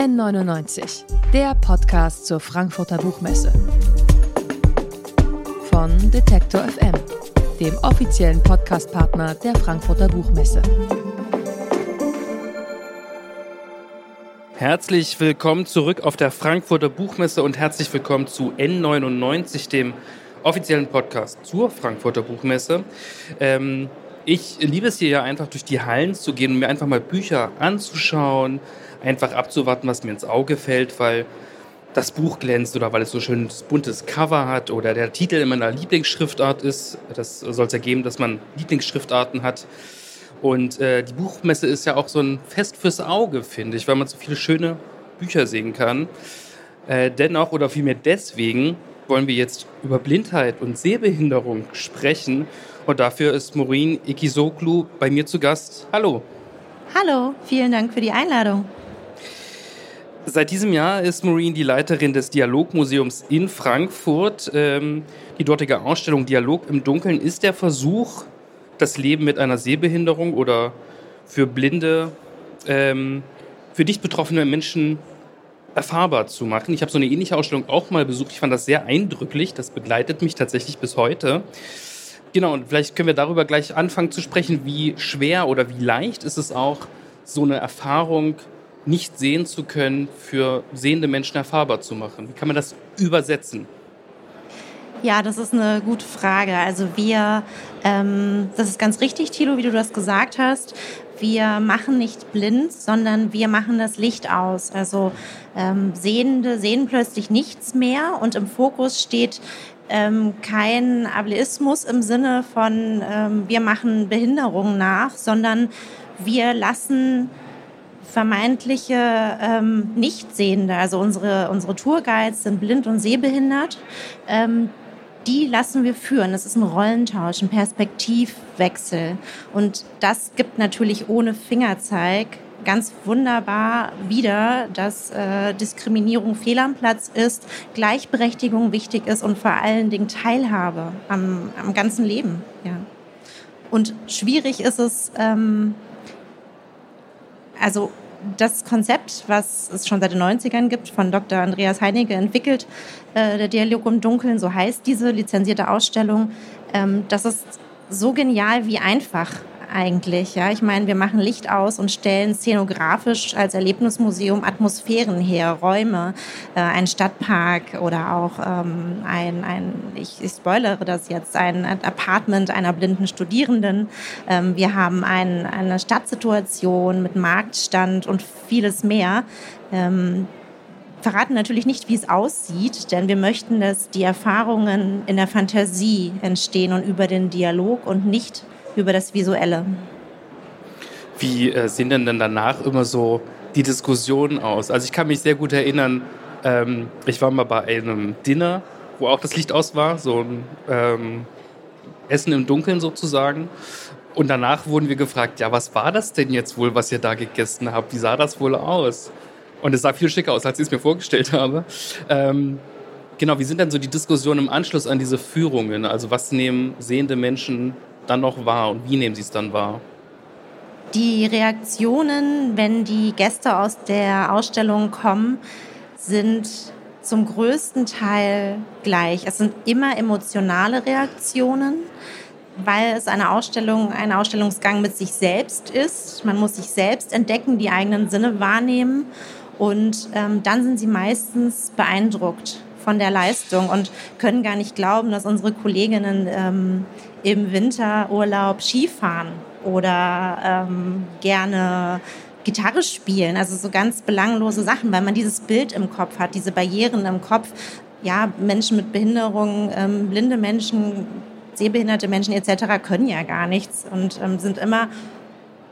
N99, der Podcast zur Frankfurter Buchmesse. Von Detektor FM, dem offiziellen Podcastpartner der Frankfurter Buchmesse. Herzlich willkommen zurück auf der Frankfurter Buchmesse und herzlich willkommen zu N99, dem offiziellen Podcast zur Frankfurter Buchmesse. Ähm, ich liebe es hier ja einfach durch die Hallen zu gehen und mir einfach mal Bücher anzuschauen, einfach abzuwarten, was mir ins Auge fällt, weil das Buch glänzt oder weil es so schön buntes Cover hat oder der Titel in meiner Lieblingsschriftart ist. Das soll es ergeben, dass man Lieblingsschriftarten hat. Und äh, die Buchmesse ist ja auch so ein Fest fürs Auge, finde ich, weil man so viele schöne Bücher sehen kann. Äh, dennoch oder vielmehr deswegen wollen wir jetzt über Blindheit und Sehbehinderung sprechen. Und dafür ist Maureen Ikizoglu bei mir zu Gast. Hallo. Hallo, vielen Dank für die Einladung. Seit diesem Jahr ist Maureen die Leiterin des Dialogmuseums in Frankfurt. Ähm, die dortige Ausstellung Dialog im Dunkeln ist der Versuch, das Leben mit einer Sehbehinderung oder für blinde, ähm, für dich betroffene Menschen erfahrbar zu machen. Ich habe so eine ähnliche Ausstellung auch mal besucht. Ich fand das sehr eindrücklich. Das begleitet mich tatsächlich bis heute. Genau, und vielleicht können wir darüber gleich anfangen zu sprechen, wie schwer oder wie leicht ist es auch, so eine Erfahrung nicht sehen zu können, für sehende Menschen erfahrbar zu machen? Wie kann man das übersetzen? Ja, das ist eine gute Frage. Also wir, ähm, das ist ganz richtig, Thilo, wie du das gesagt hast. Wir machen nicht blind, sondern wir machen das Licht aus. Also ähm, Sehende sehen plötzlich nichts mehr und im Fokus steht ähm, kein Ableismus im Sinne von ähm, wir machen Behinderungen nach, sondern wir lassen vermeintliche ähm, Nichtsehende, also unsere, unsere Tourguides sind blind und sehbehindert, ähm, die lassen wir führen. Das ist ein Rollentausch, ein Perspektivwechsel. Und das gibt natürlich ohne Fingerzeig ganz wunderbar wieder, dass äh, Diskriminierung fehl am Platz ist, Gleichberechtigung wichtig ist und vor allen Dingen Teilhabe am, am ganzen Leben. Ja. Und schwierig ist es, ähm, also das Konzept, was es schon seit den 90ern gibt, von Dr. Andreas Heinecke entwickelt, äh, der Dialog im Dunkeln, so heißt diese lizenzierte Ausstellung, ähm, das ist so genial wie einfach eigentlich. Ja, ich meine, wir machen Licht aus und stellen szenografisch als Erlebnismuseum Atmosphären her, Räume, äh, ein Stadtpark oder auch ähm, ein, ein ich, ich spoilere das jetzt, ein Apartment einer blinden Studierenden. Ähm, wir haben ein, eine Stadtsituation mit Marktstand und vieles mehr. Ähm, verraten natürlich nicht, wie es aussieht, denn wir möchten, dass die Erfahrungen in der Fantasie entstehen und über den Dialog und nicht über das Visuelle. Wie äh, sehen denn dann danach immer so die Diskussionen aus? Also ich kann mich sehr gut erinnern, ähm, ich war mal bei einem Dinner, wo auch das Licht aus war, so ein ähm, Essen im Dunkeln sozusagen. Und danach wurden wir gefragt, ja, was war das denn jetzt wohl, was ihr da gegessen habt? Wie sah das wohl aus? Und es sah viel schicker aus, als ich es mir vorgestellt habe. Ähm, genau, wie sind denn so die Diskussionen im Anschluss an diese Führungen? Also was nehmen sehende Menschen dann noch wahr und wie nehmen Sie es dann wahr? Die Reaktionen, wenn die Gäste aus der Ausstellung kommen, sind zum größten Teil gleich. Es sind immer emotionale Reaktionen, weil es eine Ausstellung, ein Ausstellungsgang mit sich selbst ist. Man muss sich selbst entdecken, die eigenen Sinne wahrnehmen und ähm, dann sind sie meistens beeindruckt von der Leistung und können gar nicht glauben, dass unsere Kolleginnen ähm, im Winterurlaub Skifahren oder ähm, gerne Gitarre spielen, also so ganz belanglose Sachen, weil man dieses Bild im Kopf hat, diese Barrieren im Kopf. Ja, Menschen mit Behinderung, ähm, blinde Menschen, sehbehinderte Menschen etc. können ja gar nichts und ähm, sind immer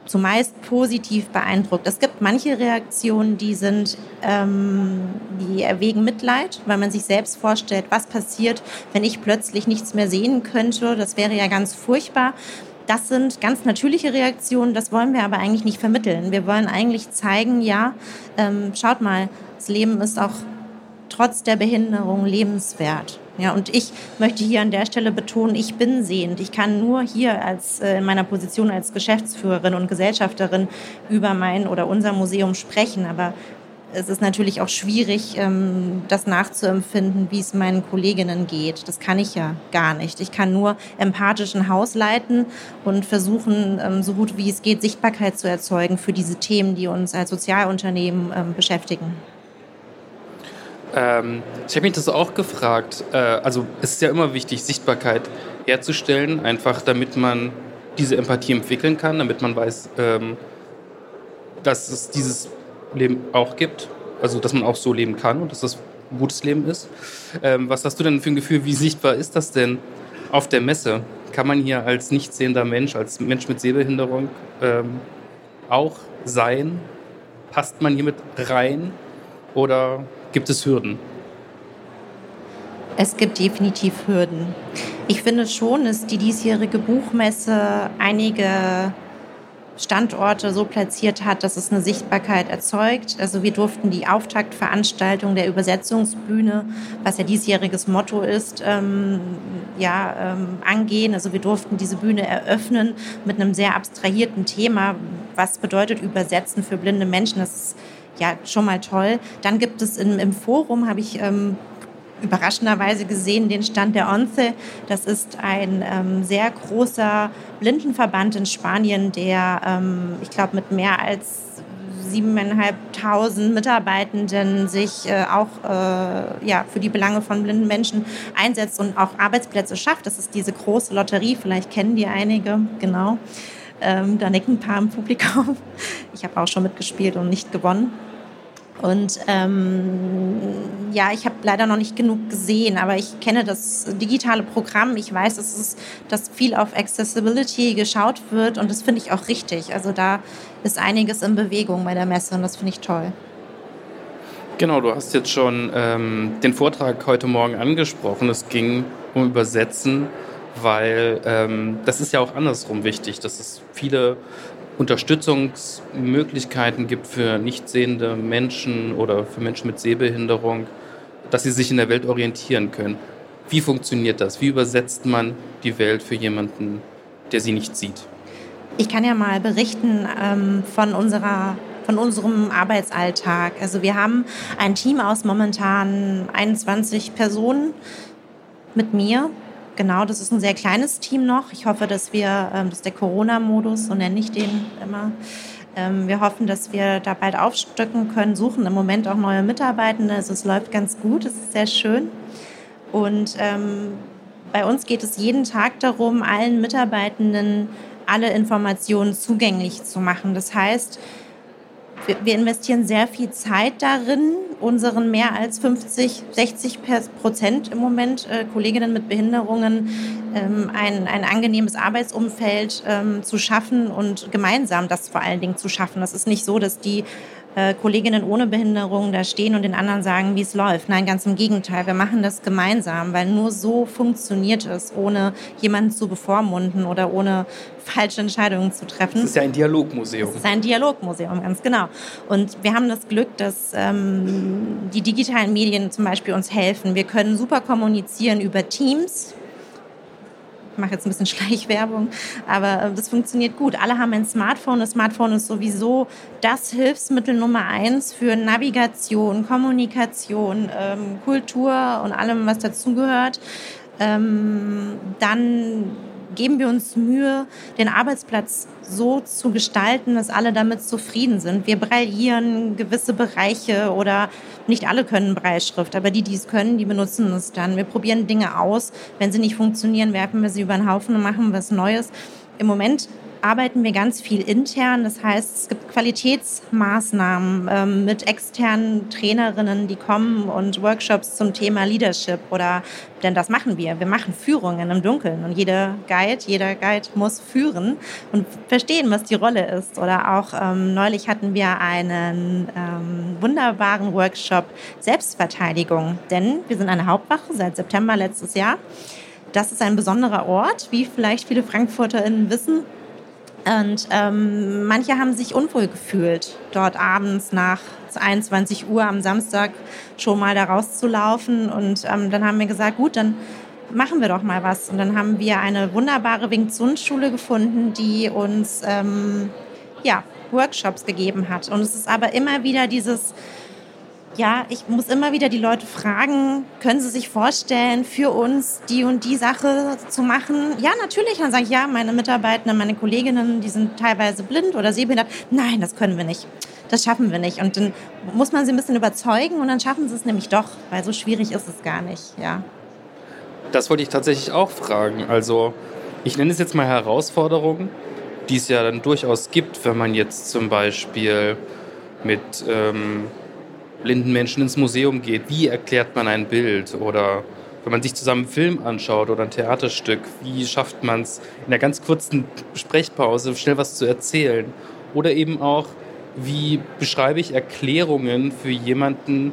zumeist positiv beeindruckt. Es gibt manche Reaktionen, die sind, ähm, die erwägen Mitleid, weil man sich selbst vorstellt, was passiert, wenn ich plötzlich nichts mehr sehen könnte. Das wäre ja ganz furchtbar. Das sind ganz natürliche Reaktionen, das wollen wir aber eigentlich nicht vermitteln. Wir wollen eigentlich zeigen, ja, ähm, schaut mal, das Leben ist auch trotz der Behinderung lebenswert. Ja, und ich möchte hier an der Stelle betonen, ich bin sehend. Ich kann nur hier als, äh, in meiner Position als Geschäftsführerin und Gesellschafterin über mein oder unser Museum sprechen. Aber es ist natürlich auch schwierig, ähm, das nachzuempfinden, wie es meinen Kolleginnen geht. Das kann ich ja gar nicht. Ich kann nur empathisch ein Haus leiten und versuchen, ähm, so gut wie es geht, Sichtbarkeit zu erzeugen für diese Themen, die uns als Sozialunternehmen ähm, beschäftigen. Ähm, ich habe mich das auch gefragt. Äh, also es ist ja immer wichtig, Sichtbarkeit herzustellen, einfach damit man diese Empathie entwickeln kann, damit man weiß, ähm, dass es dieses Leben auch gibt. Also, dass man auch so leben kann und dass das ein gutes Leben ist. Ähm, was hast du denn für ein Gefühl, wie sichtbar ist das denn auf der Messe? Kann man hier als nicht sehender Mensch, als Mensch mit Sehbehinderung ähm, auch sein? Passt man hier mit rein oder gibt es Hürden? Es gibt definitiv Hürden. Ich finde schon, dass die diesjährige Buchmesse einige Standorte so platziert hat, dass es eine Sichtbarkeit erzeugt. Also wir durften die Auftaktveranstaltung der Übersetzungsbühne, was ja diesjähriges Motto ist, ähm, ja, ähm, angehen. Also wir durften diese Bühne eröffnen mit einem sehr abstrahierten Thema. Was bedeutet Übersetzen für blinde Menschen? Das ist ja schon mal toll. Dann gibt es im, im Forum, habe ich ähm, überraschenderweise gesehen den Stand der ONCE. Das ist ein ähm, sehr großer Blindenverband in Spanien, der, ähm, ich glaube, mit mehr als siebeneinhalbtausend Mitarbeitenden sich äh, auch äh, ja, für die Belange von blinden Menschen einsetzt und auch Arbeitsplätze schafft. Das ist diese große Lotterie, vielleicht kennen die einige, genau. Ähm, da nicken ein paar im Publikum. Ich habe auch schon mitgespielt und nicht gewonnen. Und ähm, ja, ich habe leider noch nicht genug gesehen, aber ich kenne das digitale Programm. Ich weiß, dass, es, dass viel auf Accessibility geschaut wird und das finde ich auch richtig. Also da ist einiges in Bewegung bei der Messe und das finde ich toll. Genau, du hast jetzt schon ähm, den Vortrag heute Morgen angesprochen. Es ging um Übersetzen, weil ähm, das ist ja auch andersrum wichtig, dass es viele Unterstützungsmöglichkeiten gibt für nicht sehende Menschen oder für Menschen mit Sehbehinderung, dass sie sich in der Welt orientieren können. Wie funktioniert das? Wie übersetzt man die Welt für jemanden, der sie nicht sieht? Ich kann ja mal berichten ähm, von unserer von unserem Arbeitsalltag. Also wir haben ein Team aus momentan 21 Personen mit mir Genau, das ist ein sehr kleines Team noch. Ich hoffe, dass wir, ähm, das ist der Corona-Modus, so nenne ich den immer. Ähm, wir hoffen, dass wir da bald aufstöcken können, suchen im Moment auch neue Mitarbeitende. Also es läuft ganz gut, es ist sehr schön. Und ähm, bei uns geht es jeden Tag darum, allen Mitarbeitenden alle Informationen zugänglich zu machen. Das heißt, wir investieren sehr viel Zeit darin, unseren mehr als 50, 60 Prozent im Moment äh, Kolleginnen mit Behinderungen ähm, ein, ein angenehmes Arbeitsumfeld ähm, zu schaffen und gemeinsam das vor allen Dingen zu schaffen. Das ist nicht so, dass die äh, Kolleginnen ohne Behinderung da stehen und den anderen sagen, wie es läuft. Nein, ganz im Gegenteil. Wir machen das gemeinsam, weil nur so funktioniert es, ohne jemanden zu bevormunden oder ohne falsche Entscheidungen zu treffen. Es ist ja ein Dialogmuseum. Es ist ein Dialogmuseum, ganz genau. Und wir haben das Glück, dass ähm, die digitalen Medien zum Beispiel uns helfen. Wir können super kommunizieren über Teams mache jetzt ein bisschen Schleichwerbung, aber äh, das funktioniert gut. Alle haben ein Smartphone. Das Smartphone ist sowieso das Hilfsmittel Nummer eins für Navigation, Kommunikation, ähm, Kultur und allem, was dazugehört. Ähm, dann geben wir uns Mühe, den Arbeitsplatz so zu gestalten, dass alle damit zufrieden sind. Wir brillieren gewisse Bereiche oder nicht alle können Breitschrift, aber die, die es können, die benutzen es dann. Wir probieren Dinge aus. Wenn sie nicht funktionieren, werfen wir sie über den Haufen und machen was Neues. Im Moment arbeiten wir ganz viel intern. Das heißt, es gibt Qualitätsmaßnahmen ähm, mit externen Trainerinnen, die kommen und Workshops zum Thema Leadership oder, denn das machen wir. Wir machen Führungen im Dunkeln und jeder Guide, jeder Guide muss führen und verstehen, was die Rolle ist. Oder auch ähm, neulich hatten wir einen ähm, wunderbaren Workshop Selbstverteidigung, denn wir sind eine Hauptwache seit September letztes Jahr. Das ist ein besonderer Ort, wie vielleicht viele FrankfurterInnen wissen. Und ähm, manche haben sich unwohl gefühlt, dort abends nach 21 Uhr am Samstag schon mal da rauszulaufen. Und ähm, dann haben wir gesagt, gut, dann machen wir doch mal was. Und dann haben wir eine wunderbare Wing Chun Schule gefunden, die uns ähm, ja, Workshops gegeben hat. Und es ist aber immer wieder dieses ja, ich muss immer wieder die Leute fragen, können sie sich vorstellen, für uns die und die Sache zu machen? Ja, natürlich. Dann sage ich, ja, meine Mitarbeiter, meine Kolleginnen, die sind teilweise blind oder sehbehindert. Nein, das können wir nicht. Das schaffen wir nicht. Und dann muss man sie ein bisschen überzeugen und dann schaffen sie es nämlich doch, weil so schwierig ist es gar nicht, ja. Das wollte ich tatsächlich auch fragen. Also, ich nenne es jetzt mal Herausforderungen, die es ja dann durchaus gibt, wenn man jetzt zum Beispiel mit ähm, blinden Menschen ins Museum geht, wie erklärt man ein Bild oder wenn man sich zusammen einen Film anschaut oder ein Theaterstück, wie schafft man es in einer ganz kurzen Sprechpause schnell was zu erzählen oder eben auch, wie beschreibe ich Erklärungen für jemanden,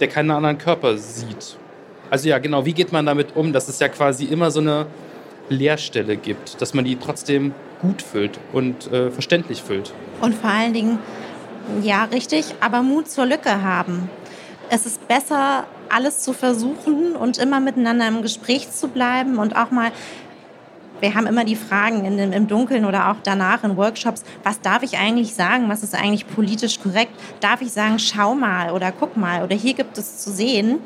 der keinen anderen Körper sieht. Also ja, genau, wie geht man damit um, dass es ja quasi immer so eine Leerstelle gibt, dass man die trotzdem gut füllt und äh, verständlich füllt. Und vor allen Dingen, ja, richtig, aber Mut zur Lücke haben. Es ist besser, alles zu versuchen und immer miteinander im Gespräch zu bleiben und auch mal wir haben immer die Fragen in, im Dunkeln oder auch danach in Workshops, was darf ich eigentlich sagen, was ist eigentlich politisch korrekt? Darf ich sagen, schau mal oder guck mal oder hier gibt es zu sehen?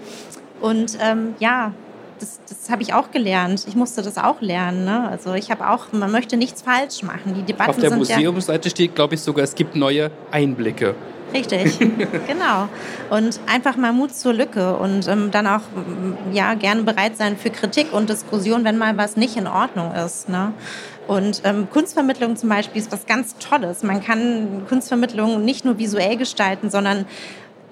Und ähm, ja, das, das habe ich auch gelernt. Ich musste das auch lernen. Ne? Also ich habe auch, man möchte nichts falsch machen. Die Debatten Auf der Museumsseite ja steht, glaube ich, sogar, es gibt neue Einblicke. Richtig, genau. Und einfach mal Mut zur Lücke und ähm, dann auch ja gerne bereit sein für Kritik und Diskussion, wenn mal was nicht in Ordnung ist. Ne? Und ähm, Kunstvermittlung zum Beispiel ist was ganz Tolles. Man kann Kunstvermittlung nicht nur visuell gestalten, sondern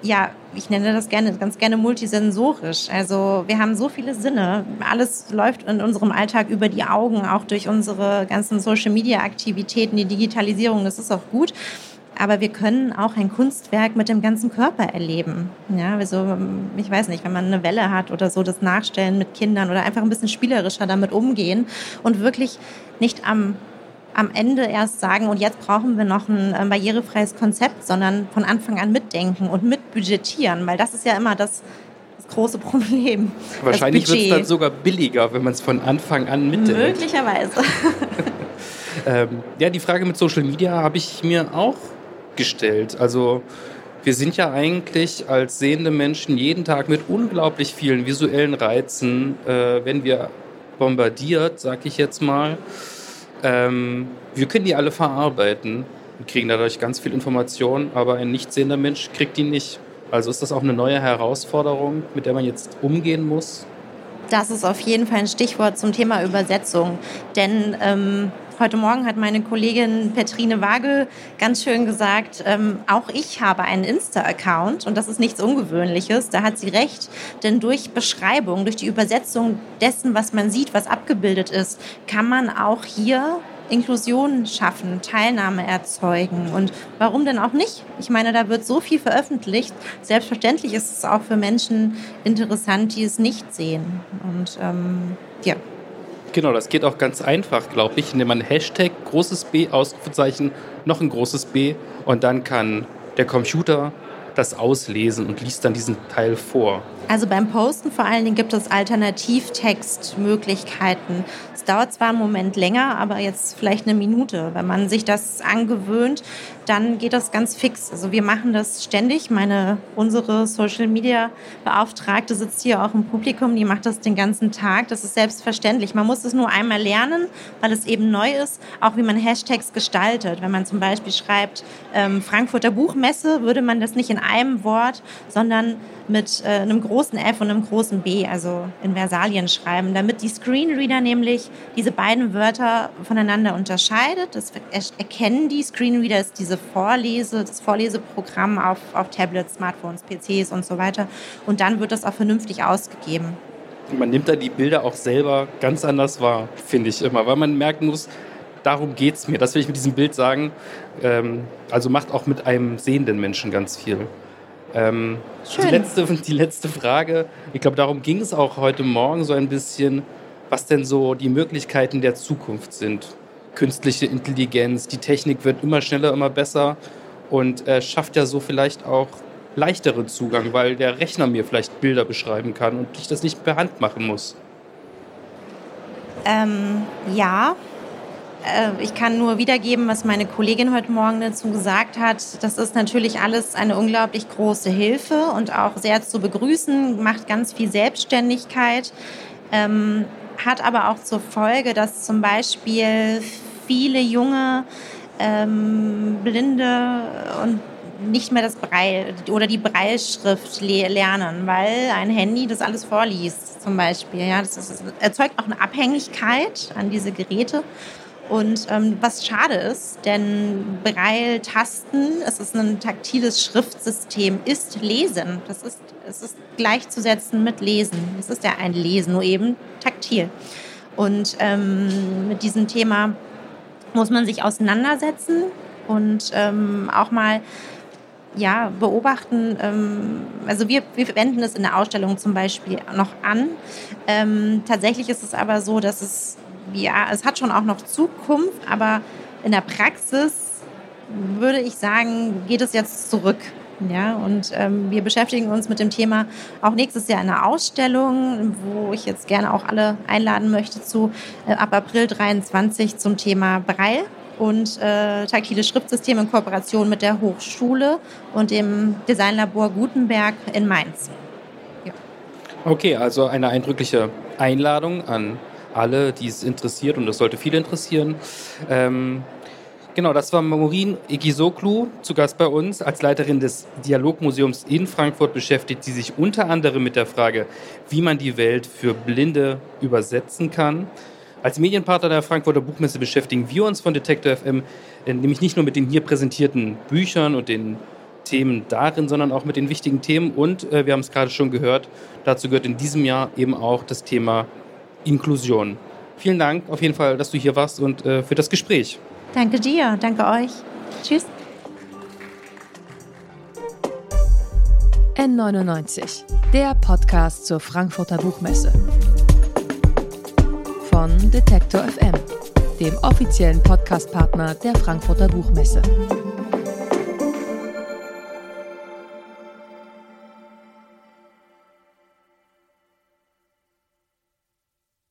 ja, ich nenne das gerne, ganz gerne multisensorisch. Also wir haben so viele Sinne. Alles läuft in unserem Alltag über die Augen, auch durch unsere ganzen Social-Media-Aktivitäten, die Digitalisierung, das ist auch gut. Aber wir können auch ein Kunstwerk mit dem ganzen Körper erleben. Ja, also ich weiß nicht, wenn man eine Welle hat oder so, das Nachstellen mit Kindern oder einfach ein bisschen spielerischer damit umgehen und wirklich nicht am am Ende erst sagen, und jetzt brauchen wir noch ein äh, barrierefreies Konzept, sondern von Anfang an mitdenken und mitbudgetieren, weil das ist ja immer das, das große Problem. Wahrscheinlich wird es dann sogar billiger, wenn man es von Anfang an mitdenkt. Möglicherweise. ähm, ja, die Frage mit Social Media habe ich mir auch gestellt. Also wir sind ja eigentlich als sehende Menschen jeden Tag mit unglaublich vielen visuellen Reizen, äh, wenn wir bombardiert, sag ich jetzt mal. Ähm, wir können die alle verarbeiten und kriegen dadurch ganz viel Information, aber ein nicht sehender Mensch kriegt die nicht. Also ist das auch eine neue Herausforderung, mit der man jetzt umgehen muss? Das ist auf jeden Fall ein Stichwort zum Thema Übersetzung. Denn ähm, Heute Morgen hat meine Kollegin Petrine Wagel ganz schön gesagt, ähm, auch ich habe einen Insta-Account und das ist nichts Ungewöhnliches. Da hat sie recht, denn durch Beschreibung, durch die Übersetzung dessen, was man sieht, was abgebildet ist, kann man auch hier Inklusion schaffen, Teilnahme erzeugen. Und warum denn auch nicht? Ich meine, da wird so viel veröffentlicht. Selbstverständlich ist es auch für Menschen interessant, die es nicht sehen. Und ähm, ja. Genau, das geht auch ganz einfach, glaube ich, indem man Hashtag großes B, Ausrufezeichen, noch ein großes B und dann kann der Computer das auslesen und liest dann diesen Teil vor. Also beim Posten vor allen Dingen gibt es Alternativtextmöglichkeiten. Es dauert zwar einen Moment länger, aber jetzt vielleicht eine Minute. Wenn man sich das angewöhnt, dann geht das ganz fix. Also wir machen das ständig. Meine, unsere Social Media Beauftragte sitzt hier auch im Publikum, die macht das den ganzen Tag. Das ist selbstverständlich. Man muss es nur einmal lernen, weil es eben neu ist, auch wie man Hashtags gestaltet. Wenn man zum Beispiel schreibt, ähm, Frankfurter Buchmesse, würde man das nicht in einem Wort, sondern mit äh, einem großen F und einem großen B, also in Versalien schreiben, damit die Screenreader nämlich diese beiden Wörter voneinander unterscheidet. Das erkennen die. Screenreader ist diese Vorlese, das Vorleseprogramm auf, auf Tablets, Smartphones, PCs und so weiter. Und dann wird das auch vernünftig ausgegeben. Man nimmt da die Bilder auch selber ganz anders wahr, finde ich immer, weil man merken muss, darum geht es mir. Das will ich mit diesem Bild sagen. Ähm, also macht auch mit einem sehenden Menschen ganz viel. Ähm, die, letzte, die letzte Frage, ich glaube, darum ging es auch heute Morgen so ein bisschen, was denn so die Möglichkeiten der Zukunft sind. Künstliche Intelligenz, die Technik wird immer schneller, immer besser und äh, schafft ja so vielleicht auch leichteren Zugang, weil der Rechner mir vielleicht Bilder beschreiben kann und ich das nicht per Hand machen muss. Ähm, ja, ich kann nur wiedergeben, was meine Kollegin heute Morgen dazu gesagt hat. Das ist natürlich alles eine unglaublich große Hilfe und auch sehr zu begrüßen, macht ganz viel Selbstständigkeit, ähm, hat aber auch zur Folge, dass zum Beispiel viele junge ähm, Blinde und nicht mehr das Breil oder die Breilschrift lernen, weil ein Handy das alles vorliest, zum Beispiel. Ja, das ist, erzeugt auch eine Abhängigkeit an diese Geräte. Und ähm, was schade ist, denn Braille-Tasten, es ist ein taktiles Schriftsystem, ist Lesen. Das ist, es ist gleichzusetzen mit Lesen. Es ist ja ein Lesen, nur eben taktil. Und ähm, mit diesem Thema muss man sich auseinandersetzen und ähm, auch mal ja, beobachten. Ähm, also wir, wir wenden es in der Ausstellung zum Beispiel noch an. Ähm, tatsächlich ist es aber so, dass es, ja, es hat schon auch noch Zukunft, aber in der Praxis würde ich sagen, geht es jetzt zurück. Ja, und ähm, wir beschäftigen uns mit dem Thema auch nächstes Jahr in einer Ausstellung, wo ich jetzt gerne auch alle einladen möchte zu äh, ab April 23 zum Thema Breil und äh, taktile Schriftsysteme in Kooperation mit der Hochschule und dem Designlabor Gutenberg in Mainz. Ja. Okay, also eine eindrückliche Einladung an alle, die es interessiert und das sollte viele interessieren. Ähm, genau, das war Maureen Egisoklu zu Gast bei uns. Als Leiterin des Dialogmuseums in Frankfurt beschäftigt sie sich unter anderem mit der Frage, wie man die Welt für Blinde übersetzen kann. Als Medienpartner der Frankfurter Buchmesse beschäftigen wir uns von Detektor FM äh, nämlich nicht nur mit den hier präsentierten Büchern und den Themen darin, sondern auch mit den wichtigen Themen. Und äh, wir haben es gerade schon gehört, dazu gehört in diesem Jahr eben auch das Thema Inklusion. Vielen Dank auf jeden Fall, dass du hier warst und äh, für das Gespräch. Danke dir, danke euch. Tschüss. N99, der Podcast zur Frankfurter Buchmesse von Detektor FM, dem offiziellen Podcastpartner der Frankfurter Buchmesse.